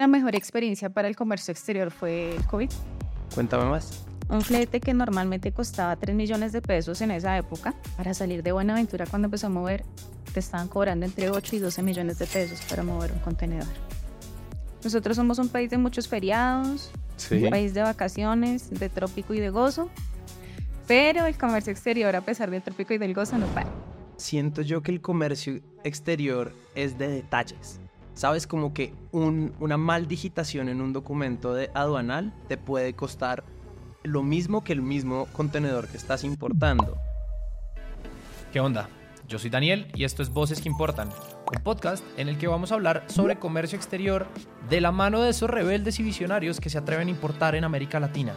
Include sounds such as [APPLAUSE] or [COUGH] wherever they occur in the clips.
La mejor experiencia para el comercio exterior fue el COVID. Cuéntame más. Un flete que normalmente costaba 3 millones de pesos en esa época, para salir de Buenaventura cuando empezó a mover, te estaban cobrando entre 8 y 12 millones de pesos para mover un contenedor. Nosotros somos un país de muchos feriados, Sí. un país de vacaciones, de trópico y de gozo, pero el comercio exterior, a pesar del trópico y del gozo, no para. Siento yo que el comercio exterior es de detalles. Sabes, como que un- una mal digitación en un documento de aduanal te puede costar lo mismo que el mismo contenedor que estás importando. ¿Qué onda? Yo soy Daniel y esto es Voces que Importan, un podcast en el que vamos a hablar sobre comercio exterior de la mano de esos rebeldes y visionarios que se atreven a importar en América Latina.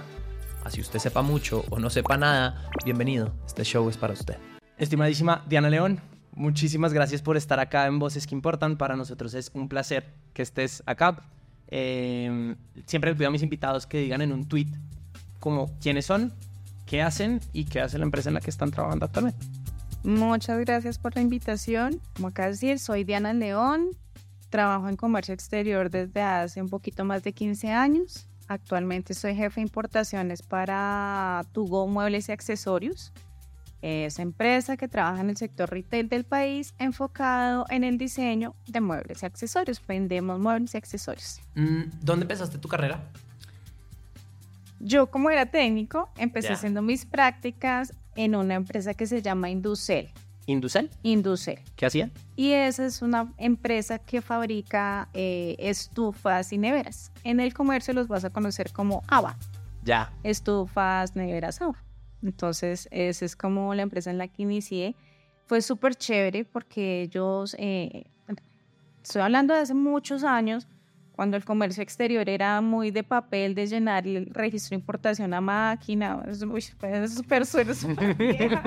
Así usted sepa mucho o no sepa nada, bienvenido, este show es para usted. Estimadísima Diana León, muchísimas gracias por estar acá en Voces que Importan. Para nosotros es un placer que estés acá. Eh, siempre les pido a mis invitados que digan en un tweet como quiénes son, qué hacen y qué hace la empresa en la que están trabajando actualmente. Muchas gracias por la invitación. Como acá decir, soy Diana León, trabajo en comercio exterior desde hace un poquito más de 15 años. Actualmente soy jefe de importaciones para Tugo Muebles y Accesorios. Es empresa que trabaja en el sector retail del país enfocado en el diseño de muebles y accesorios. Vendemos muebles y accesorios. Mm, ¿Dónde empezaste tu carrera? Yo como era técnico, empecé Ya. haciendo mis prácticas en una empresa que se llama Inducel. ¿Inducel? Inducel. ¿Qué hacían? Y esa es una empresa que fabrica eh, estufas y neveras. En el comercio los vas a conocer como ABA, Ya. estufas, neveras ABA. Entonces, esa es como la empresa en la que inicié. Fue súper chévere porque ellos, eh, estoy hablando de hace muchos años, cuando el comercio exterior era muy de papel, de llenar el registro de importación a máquina. es- Uy, pues, súper [LAUGHS] vieja.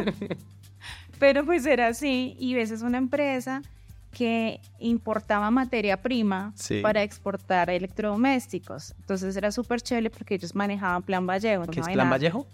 Pero pues era así y ves es una empresa que importaba materia prima Sí. para exportar electrodomésticos. Entonces era súper chévere porque ellos manejaban Plan Vallejo. ¿Qué no es Plan nada. Vallejo?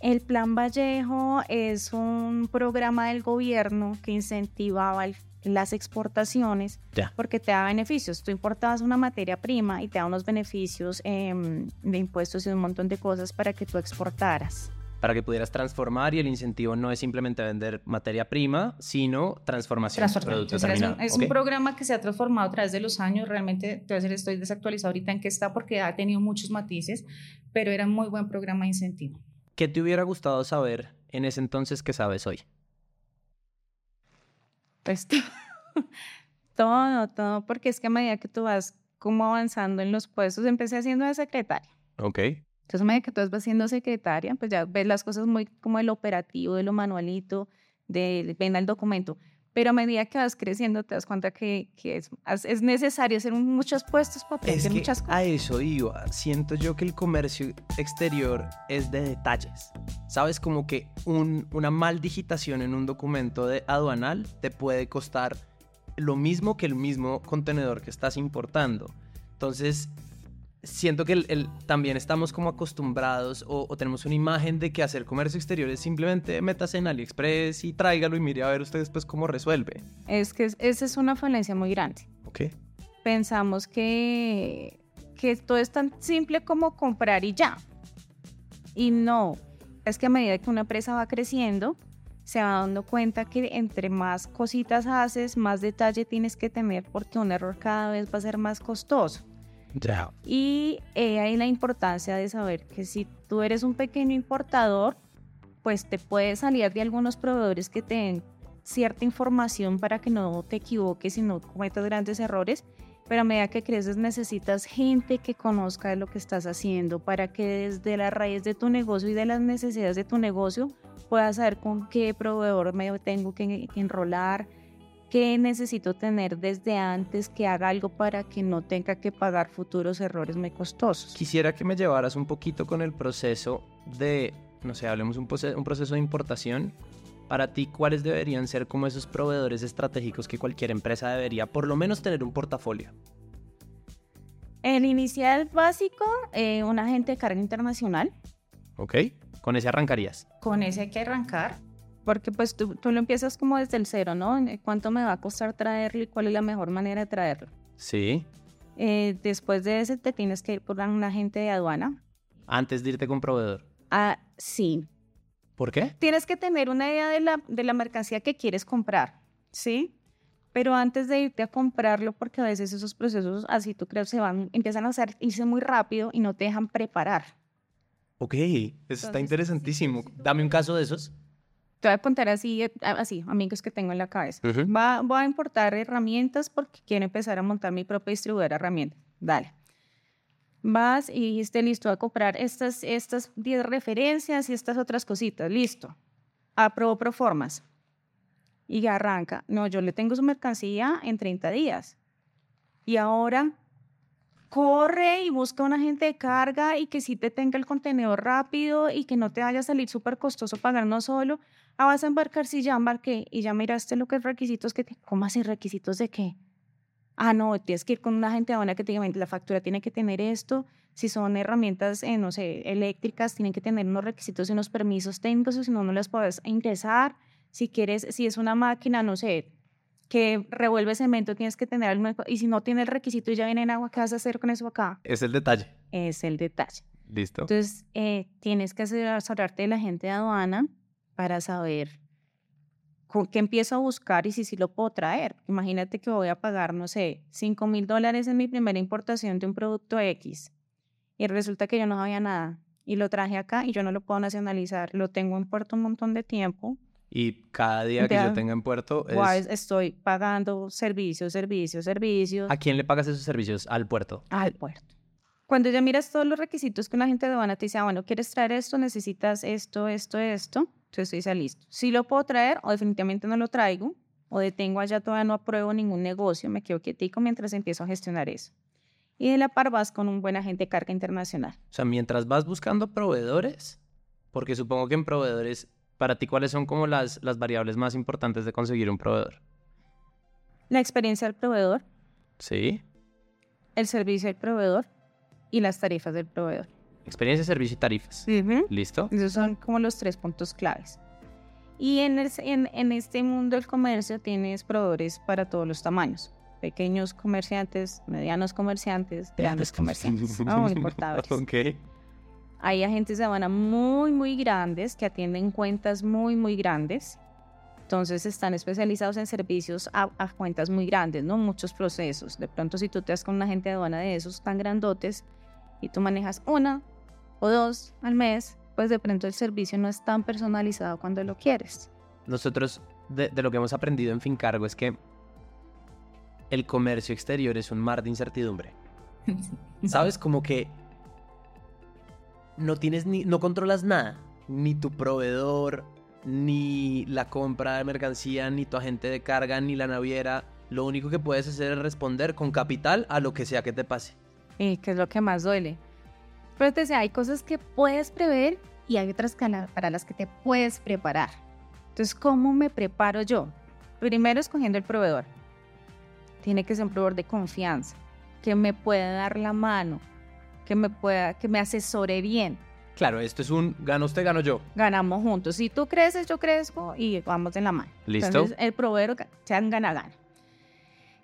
El Plan Vallejo es un programa del gobierno que incentivaba el- las exportaciones Ya. porque te da beneficios. Tú importabas una materia prima y te da unos beneficios em, de impuestos y un montón de cosas para que tú exportaras. Para que pudieras transformar y el incentivo no es simplemente vender materia prima, sino transformación. Transformar. Producto O sea, es, un, es Ok. un programa que se ha transformado a través de los años. Realmente, te voy a decir, estoy desactualizado ahorita en qué está porque ha tenido muchos matices, pero era un muy buen programa de incentivo. ¿Qué te hubiera gustado saber en ese entonces que sabes hoy? Pues [LAUGHS] todo, todo, porque es que a medida que tú vas como avanzando en los puestos, empecé haciendo de secretaria. Ok. Entonces, a medida que tú vas siendo secretaria, pues ya ves las cosas muy como el operativo, de lo manualito, de ven al documento. Pero a medida que vas creciendo, te das cuenta que, que es, es necesario hacer muchos puestos para Es que muchas cosas. a eso iba. Siento yo que el comercio exterior es de detalles. Sabes, como que un- una mal digitación en un documento de aduanal te puede costar lo mismo que el mismo contenedor que estás importando. Entonces, siento que el- el- también estamos como acostumbrados o, o tenemos una imagen de que hacer comercio exterior es simplemente métase en AliExpress y tráigalo y mire a ver usted después cómo resuelve. Es que es- esa es una falencia muy grande. ¿Ok? Pensamos que, que todo es tan simple como comprar y ya. Y no, es que a medida que una empresa va creciendo, se va dando cuenta que entre más cositas haces, más detalle tienes que tener porque un error cada vez va a ser más costoso. Y eh, ahí la importancia de saber que si tú eres un pequeño importador, pues te puedes salir de algunos proveedores que te den cierta información para que no te equivoques y no cometas grandes errores. Pero a medida que creces necesitas gente que conozca lo que estás haciendo para que desde la raíz de tu negocio y de las necesidades de tu negocio puedas saber con qué proveedor me tengo que enrolar, qué necesito tener desde antes que haga algo para que no tenga que pagar futuros errores muy costosos. Quisiera que me llevaras un poquito con el proceso de, no sé, hablemos un, un proceso de importación. Para ti, ¿cuáles deberían ser como esos proveedores estratégicos que cualquier empresa debería por lo menos tener un portafolio? El inicial básico, eh, un agente de carga internacional. ¿Ok? Con ese arrancarías. Con ese hay que arrancar. Porque pues tú, tú lo empiezas como desde el cero, ¿no? ¿Cuánto me va a costar traerlo y cuál es la mejor manera de traerlo? Sí. Eh, después de ese te tienes que ir por un agente de aduana. Antes de irte con proveedor. Ah, sí. ¿Por qué? Tienes que tener una idea de la, de la mercancía que quieres comprar, ¿sí? Pero antes de irte a comprarlo, porque a veces esos procesos, así tú crees, se van, empiezan a hacer, irse muy rápido y no te dejan preparar. Ok, eso está interesantísimo. Dame un caso de esos. Te voy a contar así, eh, así, amigos que tengo en la cabeza. Va, voy a importar herramientas porque quiero empezar a montar mi propia distribuidora de herramientas. Dale. Vas y esté listo a comprar estas, estas 10 referencias y estas otras cositas. Listo. Aprobó Proformas. Y arranca. No, yo le tengo su mercancía en 30 días. Y ahora corre y busca un agente de carga y que sí te tenga el contenedor rápido y que no te vaya a salir súper costoso pagar no solo. Ah, vas a embarcar, si ya embarqué y ya miraste lo que es requisitos que te... ¿Cómo así requisitos de qué? Ah, no, tienes que ir con una agente aduana que te diga, la factura tiene que tener esto. Si son herramientas, eh, no sé, eléctricas, tienen que tener unos requisitos y unos permisos técnicos, o si no, no las puedes ingresar. Si quieres, si es una máquina, no sé, que revuelve cemento, tienes que tener algo. Y si no tiene el requisito y ya viene en agua, ¿qué vas a hacer con eso acá? Es el detalle. Es el detalle. Listo. Entonces, eh, tienes que asesorarte de la gente de aduana para saber con qué empiezo a buscar y si sí lo puedo traer. Imagínate que voy a pagar, no sé, 5 mil dólares en mi primera importación de un producto X y resulta que yo no sabía nada y lo traje acá y yo no lo puedo nacionalizar. Lo tengo en puerto un montón de tiempo. Y cada día que yo tenga en puerto es... estoy pagando servicios, servicios, servicios. ¿A quién le pagas esos servicios? Al puerto. Al puerto. Cuando ya miras todos los requisitos que una gente de aduana te dice, ah, bueno, quieres traer esto, necesitas esto, esto, esto, entonces dice, listo. Si lo puedo traer o definitivamente no lo traigo o detengo allá, todavía no apruebo ningún negocio, me quedo quietico mientras empiezo a gestionar eso. Y de la par vas con un buen agente de carga internacional. O sea, mientras vas buscando proveedores, porque supongo que en proveedores, para ti, ¿cuáles son como las, las variables más importantes de conseguir un proveedor? La experiencia del proveedor. Sí. El servicio del proveedor y las tarifas del proveedor. Experiencia, servicio y tarifas. ¿Listo? Esos son como los tres puntos claves. Y en, en, este mundo del comercio tienes proveedores para todos los tamaños. Pequeños comerciantes, medianos comerciantes, grandes comerciantes, no [LAUGHS] importadores. okay. Hay agentes de aduana muy, muy grandes que atienden cuentas muy, muy grandes. Entonces están especializados en servicios a, a, cuentas muy grandes, ¿no? Muchos procesos. De pronto si tú te das con un agente de aduana de esos tan grandotes, y tú manejas una o dos al mes, pues de pronto el servicio no es tan personalizado cuando lo quieres. Nosotros, de, lo que hemos aprendido en Fincargo es que el comercio exterior es un mar de incertidumbre. [LAUGHS] ¿Sabes? Como que no tienes ni, no controlas nada, ni tu proveedor, ni la compra de mercancía, ni tu agente de carga, ni la naviera. Lo único que puedes hacer es responder con capital a lo que sea que te pase y que es lo que más duele. Pero te decía, hay cosas que puedes prever y hay otras para las que te puedes preparar. Entonces, ¿cómo me preparo yo? Primero escogiendo el proveedor. Tiene que ser un proveedor de confianza, que me pueda dar la mano, que me pueda, que me asesore bien. Claro, esto es un gano usted, gano yo. Ganamos juntos. Si tú creces, yo crezco y vamos en la mano. ¿Listo? Entonces, el proveedor sean gana-gana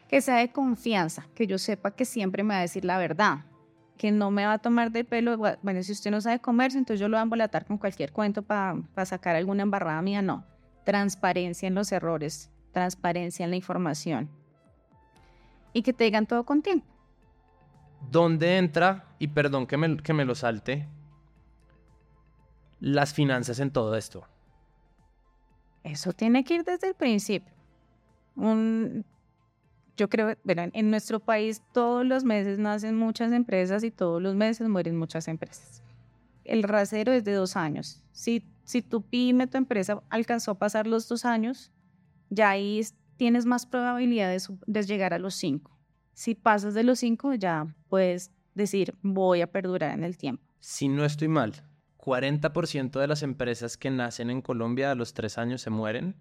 que sea de confianza, que yo sepa que siempre me va a decir la verdad, que no me va a tomar de pelo, bueno, si usted no sabe comercio, entonces yo lo voy a embolatar con cualquier cuento para sacar alguna embarrada mía, no. Transparencia en los errores, transparencia en la información. Y que te digan todo con tiempo. ¿Dónde entra, y perdón que me, que me lo salte, las finanzas en todo esto? Eso tiene que ir desde el principio. Un, yo creo, bueno, en nuestro país todos los meses nacen muchas empresas y todos los meses mueren muchas empresas. El rasero es de dos años. Si, si tu pyme, tu empresa alcanzó a pasar los dos años, ya ahí tienes más probabilidades de llegar a los cinco. Si pasas de los cinco, ya puedes decir, voy a perdurar en el tiempo. Si no estoy mal, 40% de las empresas que nacen en Colombia a los tres años se mueren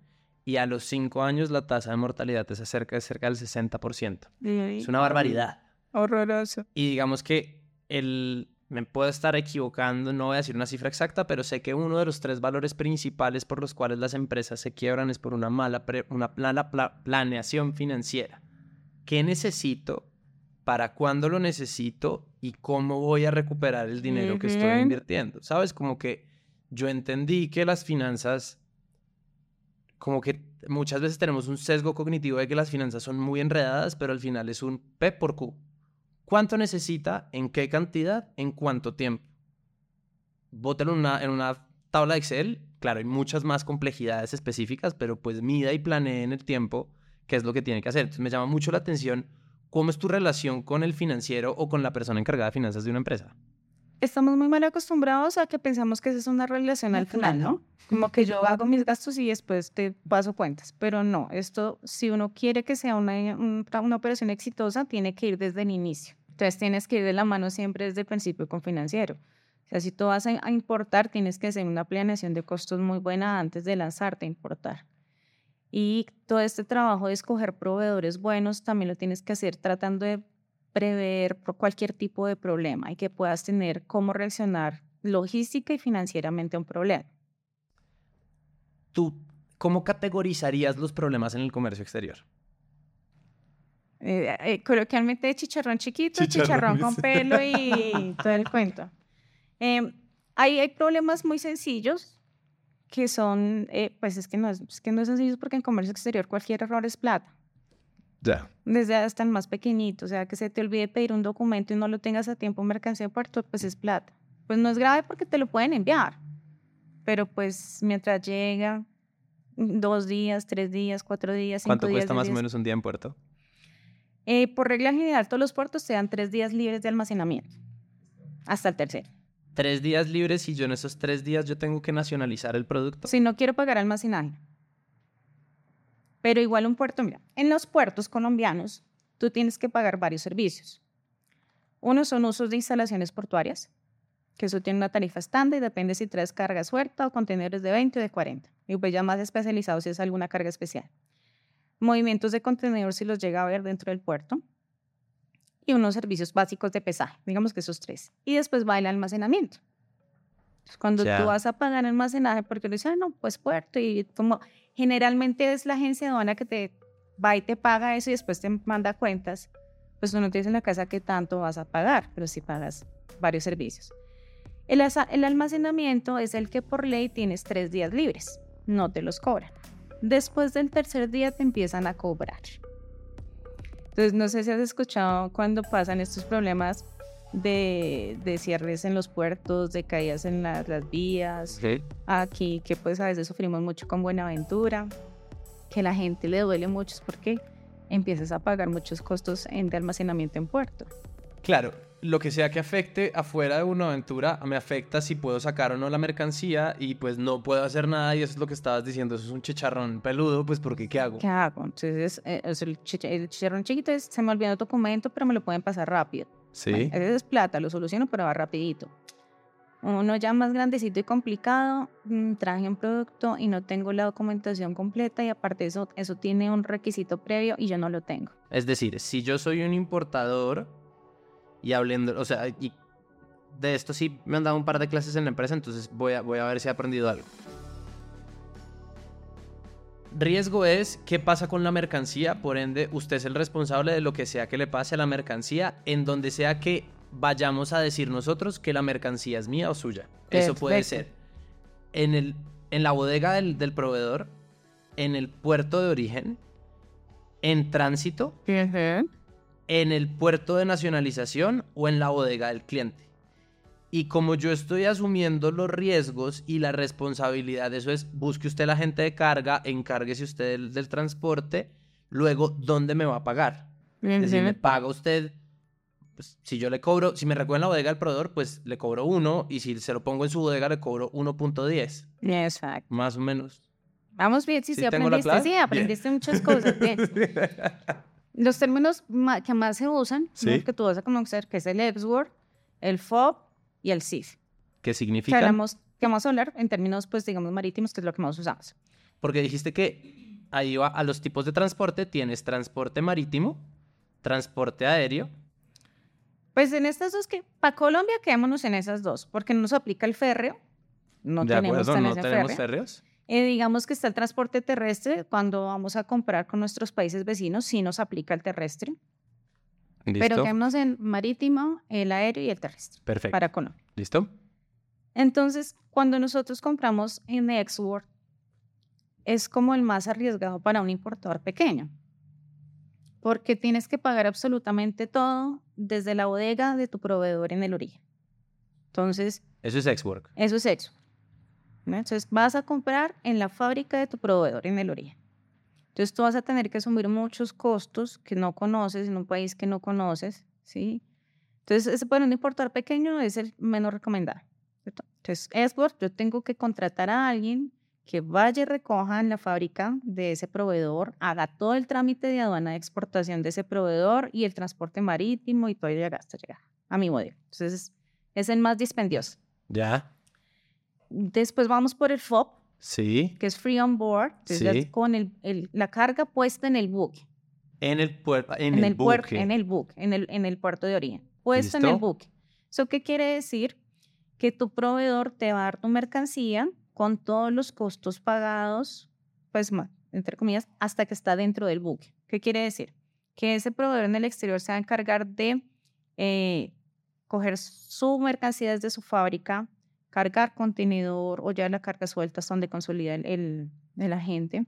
y a los 5 años la tasa de mortalidad es cerca, cerca del 60%. Es una barbaridad. Horroroso. Y digamos que el, me puedo estar equivocando, no voy a decir una cifra exacta, pero sé que uno de los tres valores principales por los cuales las empresas se quiebran es por una mala, una mala planeación financiera. ¿Qué necesito para cuándo lo necesito y cómo voy a recuperar el dinero que estoy invirtiendo. ¿Sabes? Como que yo entendí que las finanzas, como que muchas veces tenemos un sesgo cognitivo de que las finanzas son muy enredadas, pero al final es un P por Q. ¿Cuánto necesita? ¿En qué cantidad? ¿En cuánto tiempo? Bótelo en una, en una tabla de Excel. Claro, hay muchas más complejidades específicas, pero pues mida y planee en el tiempo qué es lo que tiene que hacer. Entonces me llama mucho la atención cómo es tu relación con el financiero o con la persona encargada de finanzas de una empresa. Estamos muy mal acostumbrados a que pensamos que esa es una relación al final, ¿no? Como que yo hago mis gastos y después te paso cuentas. Pero no, esto, si uno quiere que sea una, un- una operación exitosa, tiene que ir desde el inicio. Entonces tienes que ir de la mano siempre desde el principio con financiero. O sea, si tú vas a importar, tienes que hacer una planeación de costos muy buena antes de lanzarte a importar. Y todo este trabajo de escoger proveedores buenos también lo tienes que hacer tratando de prever cualquier tipo de problema y que puedas tener cómo reaccionar logística y financieramente a un problema. ¿Tú cómo categorizarías los problemas en el comercio exterior? Eh, eh, coloquialmente chicharrón chiquito, Chicharrón, chicharrón con pelo y [LAUGHS] todo el cuento. Eh, ahí hay problemas muy sencillos que son, eh, pues es que, no es, es que no es sencillo porque en comercio exterior cualquier error es plata. Ya. desde hasta el más pequeñito, o sea, que se te olvide pedir un documento y no lo tengas a tiempo en mercancía de puerto, pues es plata. Pues no es grave porque te lo pueden enviar, pero pues mientras llega dos días, tres días, cuatro días, cinco ¿Cuánto días, cuesta diez más o menos un día en puerto? Eh, por regla general, todos los puertos te dan tres días libres de almacenamiento, hasta el tercero. Tres días libres y yo en esos tres días yo tengo que nacionalizar el producto. Si no quiero pagar almacenaje. Pero igual un puerto, mira, en los puertos colombianos tú tienes que pagar varios servicios. Uno son usos de instalaciones portuarias, que eso tiene una tarifa estándar y depende si traes carga suelta o contenedores de 20 o de 40. Y pues ya más especializado si es alguna carga especial. Movimientos de contenedores si los llega a ver dentro del puerto. Y unos servicios básicos de pesaje, digamos que esos tres. Y después va el almacenamiento. Entonces, Cuando tú vas a pagar almacenaje, porque le dicen, "Ah, no, pues puerto, y como generalmente es la agencia aduana que te va y te paga eso y después te manda cuentas, pues tú no tienes en la casa qué tanto vas a pagar, pero sí pagas varios servicios. El, el almacenamiento es el que por ley tienes tres días libres, no te los cobran. Después del tercer día te empiezan a cobrar. Entonces, no sé si has escuchado cuando pasan estos problemas de, de cierres en los puertos, de caídas en la- las vías, aquí que pues a veces sufrimos mucho con Buenaventura, que la gente le duele mucho es porque empiezas a pagar muchos costos en, de almacenamiento en puerto. Claro, lo que sea que afecte afuera de una aventura me afecta si puedo sacar o no la mercancía y pues no puedo hacer nada y eso es lo que estabas diciendo, eso es un chicharrón peludo, pues porque ¿qué hago? ¿Qué hago? Entonces, eh, el chicharrón chiquito es, se me olvidó el documento, pero me lo pueden pasar rápido. Sí. Bueno, ese es plata, lo soluciono, pero va rapidito. Uno ya más grandecito y complicado, mm, traje un producto y no tengo la documentación completa y aparte eso, eso tiene un requisito previo y yo no lo tengo. Es decir, si yo soy un importador y hablando, o sea, y de esto sí me han dado un par de clases en la empresa, entonces voy a, voy a ver si he aprendido algo. Riesgo es qué pasa con la mercancía, por ende usted es el responsable de lo que sea que le pase a la mercancía, en donde sea que vayamos a decir nosotros que la mercancía es mía o suya. Eso puede ser en, el, en la bodega del, del proveedor, en el puerto de origen, en tránsito en el puerto de nacionalización o en la bodega del cliente. Y como yo estoy asumiendo los riesgos y la responsabilidad, eso es, busque usted la gente de carga, encárguese usted del, del transporte, luego, ¿dónde me va a pagar? Es decir, me paga usted, pues, si yo le cobro, si me recoge en la bodega del proveedor, pues le cobro uno, y si se lo pongo en su bodega, le cobro 1.10, Exacto. más o menos. Vamos bien, sí, ¿Sí sí, aprendiste, sí, Bien. aprendiste muchas cosas. [LAUGHS] bien. Los términos que más se usan, ¿no? Sí. que tú vas a conocer, que es el ex-word, el FOB y el CIF. ¿Qué significa? hablamos, que vamos a hablar en términos, pues, digamos, marítimos, que es lo que más usamos. Porque dijiste que ahí va a los tipos de transporte. Tienes transporte marítimo, transporte aéreo. Pues en estas dos que, para Colombia, quedémonos en esas dos, porque no nos aplica el férreo. No de tenemos acuerdo, no tenemos férreo. férreos. Eh, digamos que está el transporte terrestre, cuando vamos a comprar con nuestros países vecinos, sí nos aplica el terrestre. Pero ¿Listo? quedémonos en marítimo, el aéreo y el terrestre Perfecto. para Colombia. ¿Listo? Entonces, cuando nosotros compramos en Export, es como el más arriesgado para un importador pequeño, porque tienes que pagar absolutamente todo desde la bodega de tu proveedor en el origen. Entonces, Eso es X-Work. eso es Export. ¿no? Entonces, vas a comprar en la fábrica de tu proveedor en el origen. Entonces, tú vas a tener que asumir muchos costos que no conoces en un país que no conoces, ¿sí? Entonces, ese para un importador pequeño es el menos recomendado. ¿cierto? Entonces, Export, yo tengo que contratar a alguien que vaya y recoja en la fábrica de ese proveedor, haga todo el trámite de aduana de exportación de ese proveedor y el transporte marítimo y todo llega hasta llegar a mi modelo. Entonces, es, es el más dispendioso. ¿Ya? Después vamos por el FOB, Sí. que es Free On Board, entonces Sí. con el, el- la carga puesta en el buque, En el, puerto en en, el, el, buque. en el buque, en el, en el puerto de origen, puesta en el ¿Listo? buque. ¿Eso qué quiere decir? Que tu proveedor te va a dar tu mercancía con todos los costos pagados, pues, entre comillas, hasta que está dentro del buque. ¿Qué quiere decir? Que ese proveedor en el exterior se va a encargar de eh, coger su mercancía desde su fábrica, cargar contenedor o ya la carga suelta hasta donde consolida el, el, el agente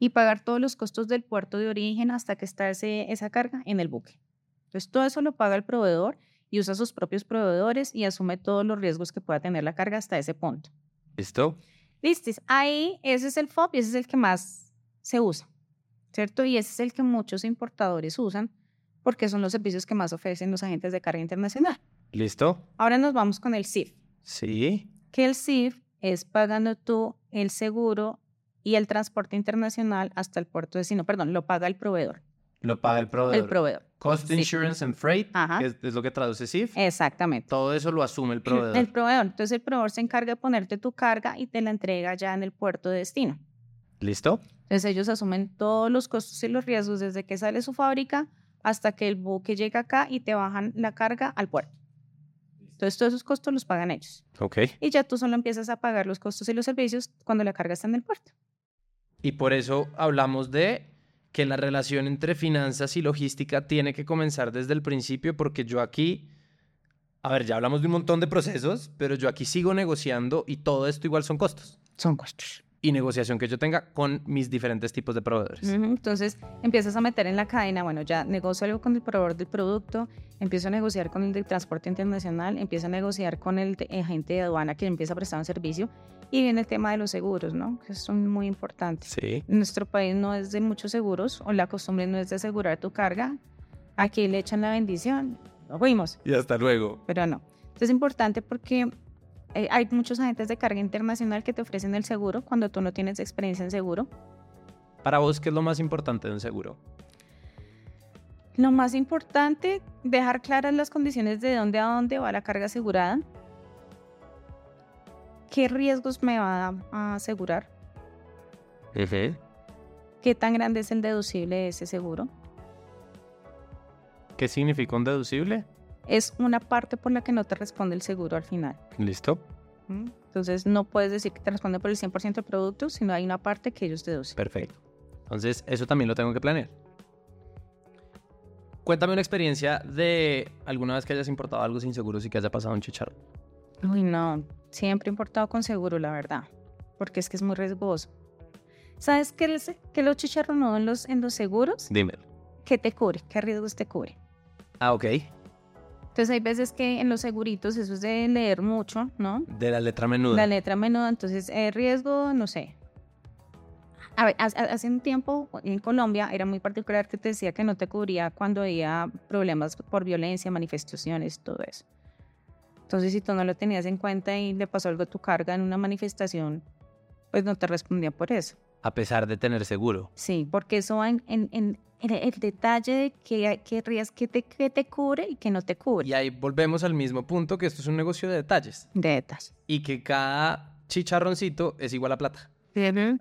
y pagar todos los costos del puerto de origen hasta que está ese, esa carga en el buque. Entonces, todo eso lo paga el proveedor y usa sus propios proveedores y asume todos los riesgos que pueda tener la carga hasta ese punto. ¿Listo? Listis. Ahí ese es el FOB y ese es el que más se usa, ¿cierto? Y ese es el que muchos importadores usan porque son los servicios que más ofrecen los agentes de carga internacional. ¿Listo? Ahora nos vamos con el CIF, Sí. que el CIF es pagando tú el seguro y el transporte internacional hasta el puerto de destino. Perdón, lo paga el proveedor. Lo paga el proveedor. El proveedor. Cost Sí. Insurance and Freight, Ajá. que es, es lo que traduce SIF. Exactamente. Todo eso lo asume el [CLEARS THROAT] proveedor. El proveedor. Entonces el proveedor se encarga de ponerte tu carga y te la entrega ya en el puerto de destino. ¿Listo? Entonces ellos asumen todos los costos y los riesgos desde que sale su fábrica hasta que el buque llega acá y te bajan la carga al puerto. Entonces todos esos costos los pagan ellos. Ok. Y ya tú solo empiezas a pagar los costos y los servicios cuando la carga está en el puerto. Y por eso hablamos de que la relación entre finanzas y logística tiene que comenzar desde el principio porque yo aquí, a ver, ya hablamos de un montón de procesos, pero yo aquí sigo negociando y todo esto igual son costos Son costos. Y negociación que yo tenga con mis diferentes tipos de proveedores. Ujú, Entonces empiezas a meter en la cadena, bueno, ya negocio algo con el proveedor del producto, empiezo a negociar con el de transporte internacional, empiezo a negociar con el agente de aduana que empieza a prestar un servicio y viene el tema de los seguros, ¿no? Que son muy importantes. Sí. En nuestro país no es de muchos seguros o la costumbre no es de asegurar tu carga. Aquí le echan la bendición, lo fuimos, Y hasta luego. pero no. Entonces es importante porque eh, hay muchos agentes de carga internacional que te ofrecen el seguro cuando tú no tienes experiencia en seguro. Para vos, ¿qué es lo más importante de un seguro? Lo más importante, dejar claras las condiciones de dónde a dónde va la carga asegurada, qué riesgos me va a asegurar, qué tan grande es el deducible de ese seguro. ¿Qué significa un deducible? Es una parte por la que no te responde el seguro al final. ¿Listo? ¿m? Entonces no puedes decir que te responde por el 100% del producto, sino hay una parte que ellos deducen. Perfecto. Entonces, eso también lo tengo que planear. Cuéntame una experiencia de alguna vez que hayas importado algo sin seguros y que haya pasado un chicharro. Uy, no, siempre he importado con seguro, la verdad, porque es que es muy riesgoso. ¿Sabes qué, les- qué los chicharronudos en los, en los seguros? Dímelo. ¿Qué te cubre? ¿Qué riesgos te cubre? Ah, ok. Entonces hay veces que en los seguritos, eso es de leer mucho, ¿no? De la letra menuda. La letra menuda, entonces el riesgo, no sé. A ver, hace un tiempo en Colombia era muy particular que te decía que no te cubría cuando había problemas por violencia, manifestaciones, todo eso. Entonces si tú no lo tenías en cuenta y le pasó algo a tu carga en una manifestación, pues no te respondía por eso. A pesar de tener seguro. Sí, porque eso va en, en- en- el detalle de qué, qué que te, que te cubre y que no te cubre. Y ahí volvemos al mismo punto que esto es un negocio de detalles. De detalle. Y que cada chicharroncito es igual a plata. [LAUGHS]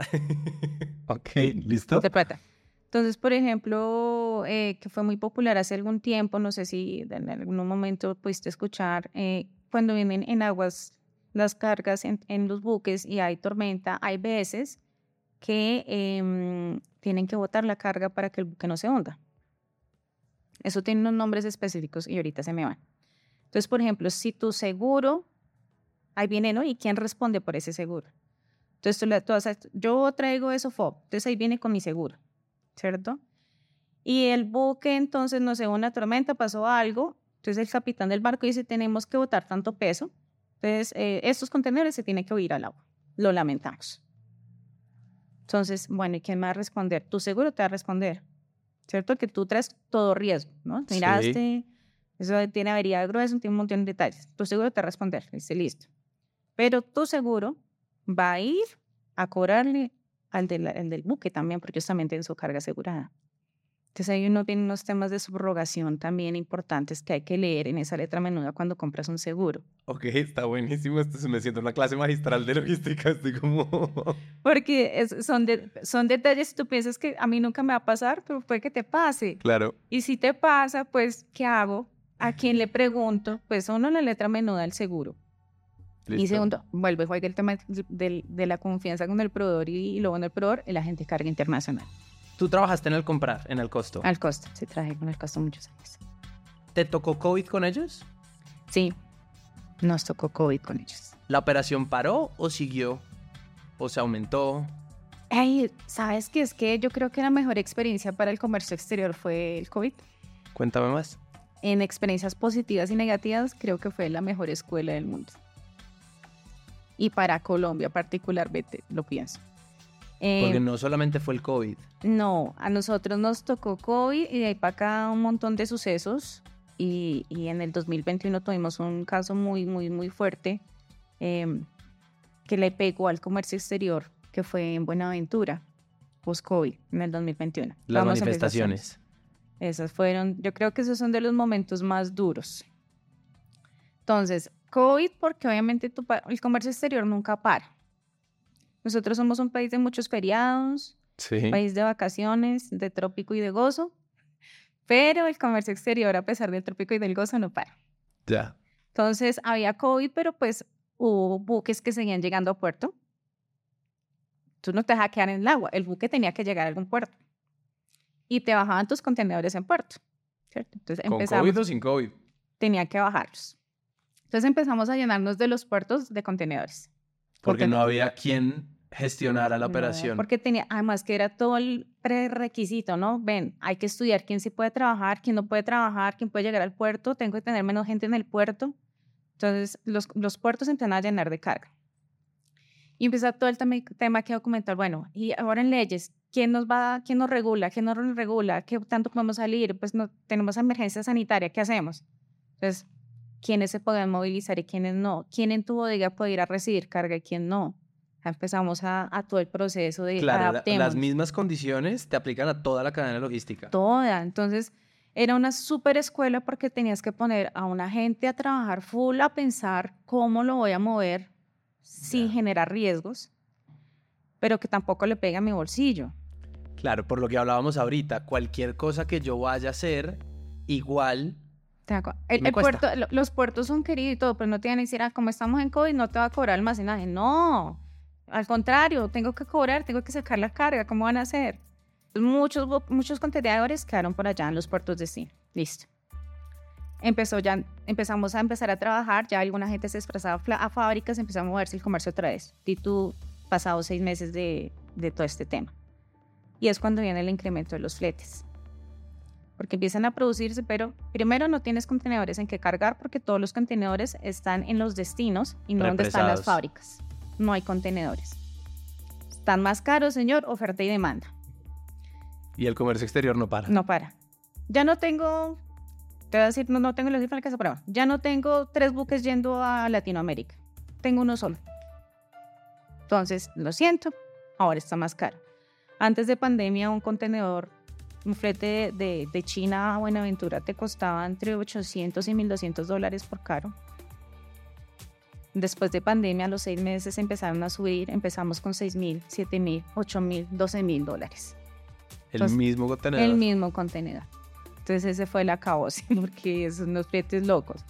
Ok, ¿listo? Interpreta. Entonces, por ejemplo, eh, que fue muy popular hace algún tiempo, no sé si en algún momento pudiste escuchar, eh, cuando vienen en aguas las cargas en, en los buques y hay tormenta, hay veces que em, tienen que botar la carga para que el buque no se hunda. Eso tiene unos nombres específicos y ahorita se me van. Entonces, por ejemplo, si tu seguro, ahí viene, ¿no? ¿Y quién responde por ese seguro? Entonces, tú tú haces, yo traigo eso FOB, entonces ahí viene con mi seguro, ¿cierto? Y el buque, entonces, no sé, una tormenta, pasó algo, entonces el capitán del barco dice, tenemos que botar tanto peso, entonces eh, estos contenedores se tienen que huir al agua, lo lamentamos. Entonces, bueno, ¿y quién me va a responder? Tu seguro te va a responder, ¿cierto? Que tú traes todo riesgo, ¿no? Sí. Miraste, eso tiene avería de grueso, tiene un montón de detalles. Tu seguro te va a responder, dice, listo. Pero tu seguro va a ir a cobrarle al, del- al del buque también, porque ellos también tienen su carga asegurada. Entonces ahí uno tiene unos temas de subrogación también importantes que hay que leer en esa letra menuda cuando compras un seguro. Ok, está buenísimo. Esto se me siento una clase magistral de logística. [LAUGHS] Estoy como... Porque es- son, de- [LAUGHS] son detalles, tú piensas que a mí nunca me va a pasar, pero puede que te pase. claro. Y si te pasa, pues, ¿qué hago? ¿A quién le pregunto? Pues uno, la letra menuda del seguro. Y listo. segundo, vuelve, juega el tema del- de, la confianza con el proveedor y, y lo bueno del proveedor, el agente de carga internacional. Tú trabajaste en el comprar, en el costo. Al costo, se traje con el costo muchos años. ¿Te tocó COVID con ellos? Sí, nos tocó COVID con ellos. ¿La operación paró o siguió? ¿O se aumentó? Ay, ¿sabes qué? Es que yo creo que la mejor experiencia para el comercio exterior fue el COVID. Cuéntame más. En experiencias positivas y negativas, creo que fue la mejor escuela del mundo. Y para Colombia particularmente, lo pienso. Eh, Porque no solamente fue el COVID. No, a nosotros nos tocó COVID y de ahí para acá un montón de sucesos. Y, y en el 2021 tuvimos un caso muy, muy, muy fuerte em, que le pegó al comercio exterior, que fue en Buenaventura, post-COVID, en el 2021. Las Vamos manifestaciones. Esas fueron, yo creo que esos son de los momentos más duros. Entonces, COVID, porque obviamente tu el comercio exterior nunca para. Nosotros somos un país de muchos feriados, Sí. país de vacaciones, de trópico y de gozo, pero el comercio exterior, a pesar del trópico y del gozo, no para. Ya. Entonces, había COVID, pero pues hubo buques que seguían llegando a puerto. Tú no te dejas quedar en el agua, el buque tenía que llegar a algún puerto. Y te bajaban tus contenedores en puerto, ¿cierto? Entonces ¿Con COVID o sin COVID? tenía que bajarlos. Entonces empezamos a llenarnos de los puertos de contenedores. Porque no había quien gestionara la No, operación. porque tenía, además que era todo el prerequisito, ¿no? Ven, hay que estudiar quién sí puede trabajar, quién no puede trabajar, quién puede llegar al puerto, tengo que tener menos gente en el puerto. Entonces, los, los puertos se empiezan a llenar de carga. Y empieza todo el tema, que documentar, bueno, y ahora en leyes, ¿quién nos va, quién nos regula, quién no nos regula, qué tanto podemos salir? Pues no, tenemos emergencia sanitaria, ¿qué hacemos? Entonces, ¿quiénes se pueden movilizar y quiénes no? ¿Quién en tu bodega puede ir a recibir carga y quién no? Empezamos a, a todo el proceso de Claro, la- las mismas condiciones te aplican a toda la cadena logística. toda. Entonces, era una súper escuela porque tenías que poner a una gente a trabajar full, a pensar cómo lo voy a mover sin Ya. generar riesgos, pero que tampoco le pegue a mi bolsillo. Claro, por lo que hablábamos ahorita, cualquier cosa que yo vaya a hacer, igual ¿Te da cu- El, el puerto, lo- los puertos son queridos y todo, pero no te van a decir, ah, como estamos en COVID, no te va a cobrar almacenaje. No, al contrario, tengo que cobrar, tengo que sacar la carga, ¿cómo van a hacer? Muchos, muchos contenedores quedaron por allá en los puertos de sí. Listo. Empezó ya, empezamos a empezar a trabajar, ya alguna gente se desplazaba a fábricas, empezó a moverse el comercio otra vez. Tú, pasados seis meses de, de todo este tema. Y es cuando viene el incremento de los fletes porque empiezan a producirse, pero primero no tienes contenedores en que cargar porque todos los contenedores están en los destinos y no donde están las fábricas. No hay contenedores. Están más caros, señor, oferta y demanda. Y el comercio exterior no para. No para. Ya no tengo, te voy a decir, no, no tengo la cifra en la casa prueba. Ya no tengo tres buques yendo a Latinoamérica. Tengo uno solo. Entonces, lo siento, ahora está más caro. Antes de pandemia, un contenedor, un flete de, de China a Buenaventura te costaba entre 800 y 1200 dólares por caro. Después de pandemia, a los seis meses empezaron a subir. Empezamos con 6 mil, 7 mil, 8 mil, 12 mil dólares. El Entonces, mismo contenedor. El mismo contenedor. Entonces ese fue el acabo, sí, [LAUGHS] porque son unos fletes locos.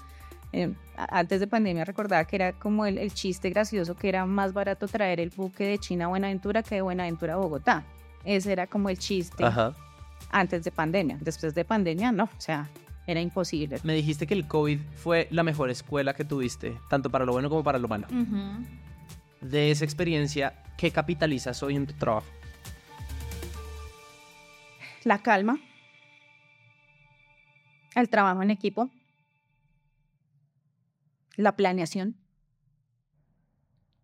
Eh, antes de pandemia recordaba que era como el, el chiste gracioso que era más barato traer el buque de China a Buenaventura que de Buenaventura a Bogotá. Ese era como el chiste Ajá. antes de pandemia. Después de pandemia, no, o sea, era imposible. Me dijiste que el COVID fue la mejor escuela que tuviste, tanto para lo bueno como para lo malo. De esa experiencia, ¿qué capitalizas hoy en tu trabajo? La calma, el trabajo en equipo, la planeación.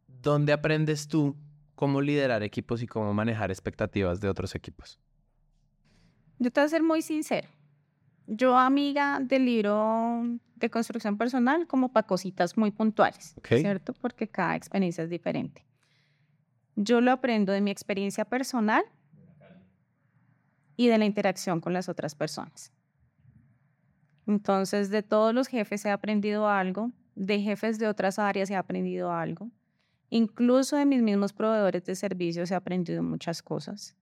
¿Dónde aprendes tú cómo liderar equipos y cómo manejar expectativas de otros equipos? Yo te voy a ser muy sincero. Yo, amiga del libro de construcción personal, como para cositas muy puntuales, ¿cierto? Porque cada experiencia es diferente. Yo lo aprendo de mi experiencia personal y de la interacción con las otras personas. Entonces, de todos los jefes he aprendido algo, de jefes de otras áreas he aprendido algo, incluso de mis mismos proveedores de servicios he aprendido muchas cosas.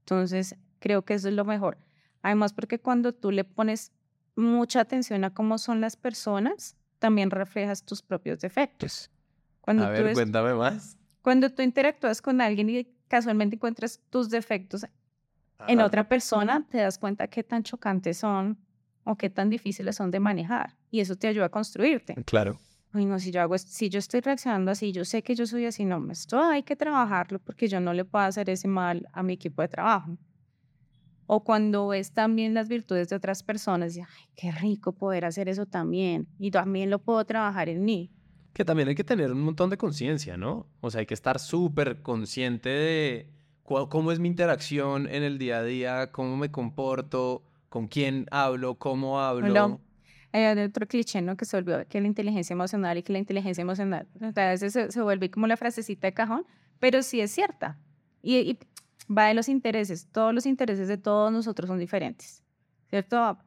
Entonces, creo que eso es lo mejor. Además, porque cuando tú le pones mucha atención a cómo son las personas, también reflejas tus propios defectos. Cuando a ver, cuéntame más. Cuando tú interactúas con alguien y casualmente encuentras tus defectos en otra persona, te das cuenta qué tan chocantes son o qué tan difíciles son de manejar. Y eso te ayuda a construirte. Claro. Ay, no, si yo, hago, si yo estoy reaccionando así, yo sé que yo soy así, no, esto hay que trabajarlo porque yo no le puedo hacer ese mal a mi equipo de trabajo. O cuando ves también las virtudes de otras personas, y, ay, qué rico poder hacer eso también. Y también lo puedo trabajar en mí. Que también hay que tener un montón de conciencia, ¿no? O sea, hay que estar súper consciente de cómo es mi interacción en el día a día, cómo me comporto, con quién hablo, cómo hablo. Hay otro cliché, ¿no? Que se olvidó que la inteligencia emocional y que la inteligencia emocional, a veces se, vuelve como la frasecita de cajón, pero sí es cierta. Y, y va de los intereses. Todos los intereses de todos nosotros son diferentes, ¿cierto?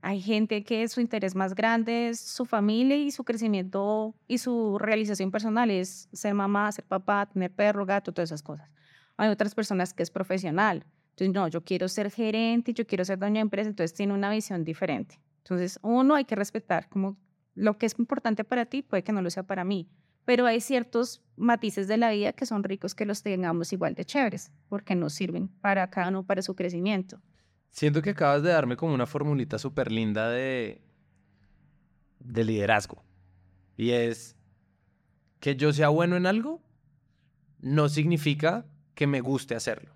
Hay gente que su interés más grande es su familia y su crecimiento y su realización personal es ser mamá, ser papá, tener perro, gato, todas esas cosas. Hay otras personas que es profesional. Entonces, no, yo quiero ser gerente, yo quiero ser dueño de empresa, entonces tiene una visión diferente. Entonces, uno hay que respetar como lo que es importante para ti puede que no lo sea para mí pero hay ciertos matices de la vida que son ricos que los tengamos igual de chéveres, porque nos sirven para cada uno, para su crecimiento. Siento que acabas de darme como una formulita súper linda de, de liderazgo. Y es que yo sea bueno en algo no significa que me guste hacerlo.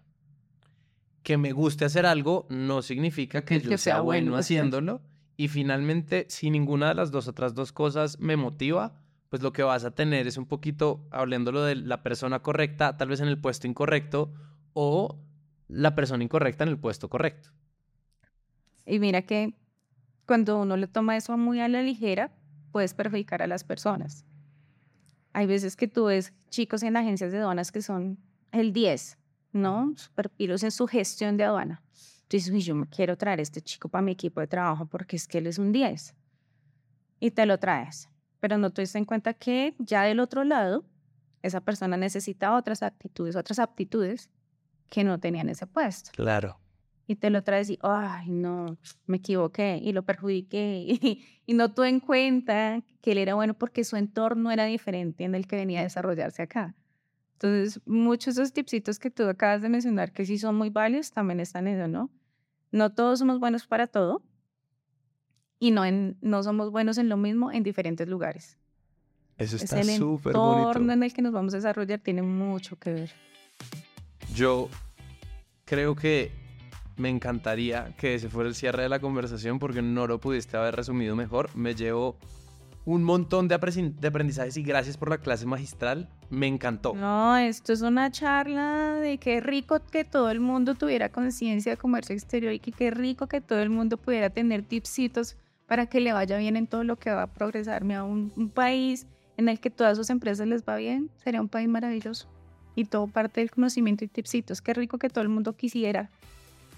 Que me guste hacer algo no significa que, yo sea, bueno haciéndolo. Y finalmente, si ninguna de las dos otras dos cosas me motiva, pues lo que vas a tener es un poquito, hablándolo de la persona correcta, tal vez en el puesto incorrecto, o la persona incorrecta en el puesto correcto. Y mira que cuando uno le toma eso muy a la ligera, puedes perjudicar a las personas. Hay veces que tú ves chicos en agencias de aduanas que son el 10, ¿no? Super pilos en su gestión de aduana. Tú dices, yo me quiero traer este chico para mi equipo de trabajo porque es que él es un 10. Y te lo traes pero no tuviste en cuenta que ya del otro lado, esa persona necesita otras actitudes, otras aptitudes que no tenía en ese puesto. Claro. Y te lo traes y, ay, no, me equivoqué y lo perjudiqué. Y, [LAUGHS] y no tuve en cuenta que él era bueno porque su entorno era diferente en el que venía a desarrollarse acá. Entonces, muchos de esos tipsitos que tú acabas de mencionar, que sí son muy válidos, también están en eso, ¿no? No todos somos buenos para todo, y no, en, no somos buenos en lo mismo en diferentes lugares. Eso está súper bonito. El entorno en el que nos vamos a desarrollar tiene mucho que ver. Yo creo que me encantaría que ese fuera el cierre de la conversación porque no lo pudiste haber resumido mejor. Me llevo un montón de, aprendizajes y gracias por la clase magistral. Me encantó. No, esto es una charla de qué rico que todo el mundo tuviera conciencia de comercio exterior y que qué rico que todo el mundo pudiera tener tipsitos para que le vaya bien en todo lo que va a progresarme a un, país en el que todas sus empresas les va bien, sería un país maravilloso. Y todo parte del conocimiento y tipsitos. Qué rico que todo el mundo quisiera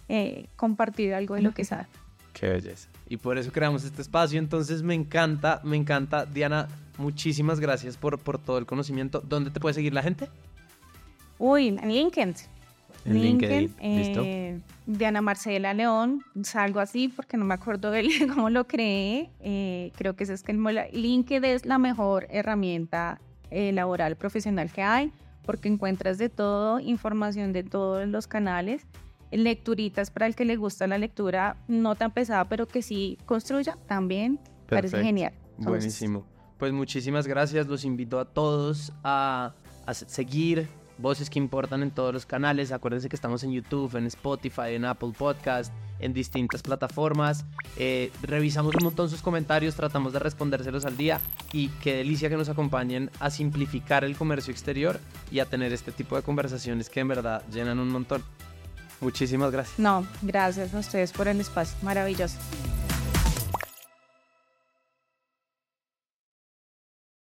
eh, compartir algo de lo que sabe. Qué belleza. Y por eso creamos este espacio. Entonces me encanta, me encanta. Diana, muchísimas gracias por, por todo el conocimiento. ¿Dónde te puede seguir la gente? Uy, en LinkedIn. En LinkedIn, ¿listo? Eh, Diana Marcela León, salgo así porque no me acuerdo de [LAUGHS] cómo lo creé. Eh, creo que es que LinkedIn es la mejor herramienta eh, laboral profesional que hay porque encuentras de todo, información de todos los canales lecturitas para el que le gusta la lectura, no tan pesada, pero que sí construya, también parece genial. Entonces, Buenísimo. Pues muchísimas gracias. Los invito a todos a, a se- seguir Voces que Importan en todos los canales. Acuérdense que estamos en YouTube, en Spotify, en Apple Podcast, en distintas plataformas. Eh, revisamos un montón sus comentarios, tratamos de respondérselos al día. Y qué delicia que nos acompañen a simplificar el comercio exterior y a tener este tipo de conversaciones que en verdad llenan un montón. Muchísimas gracias. No, gracias a ustedes por el espacio, maravilloso.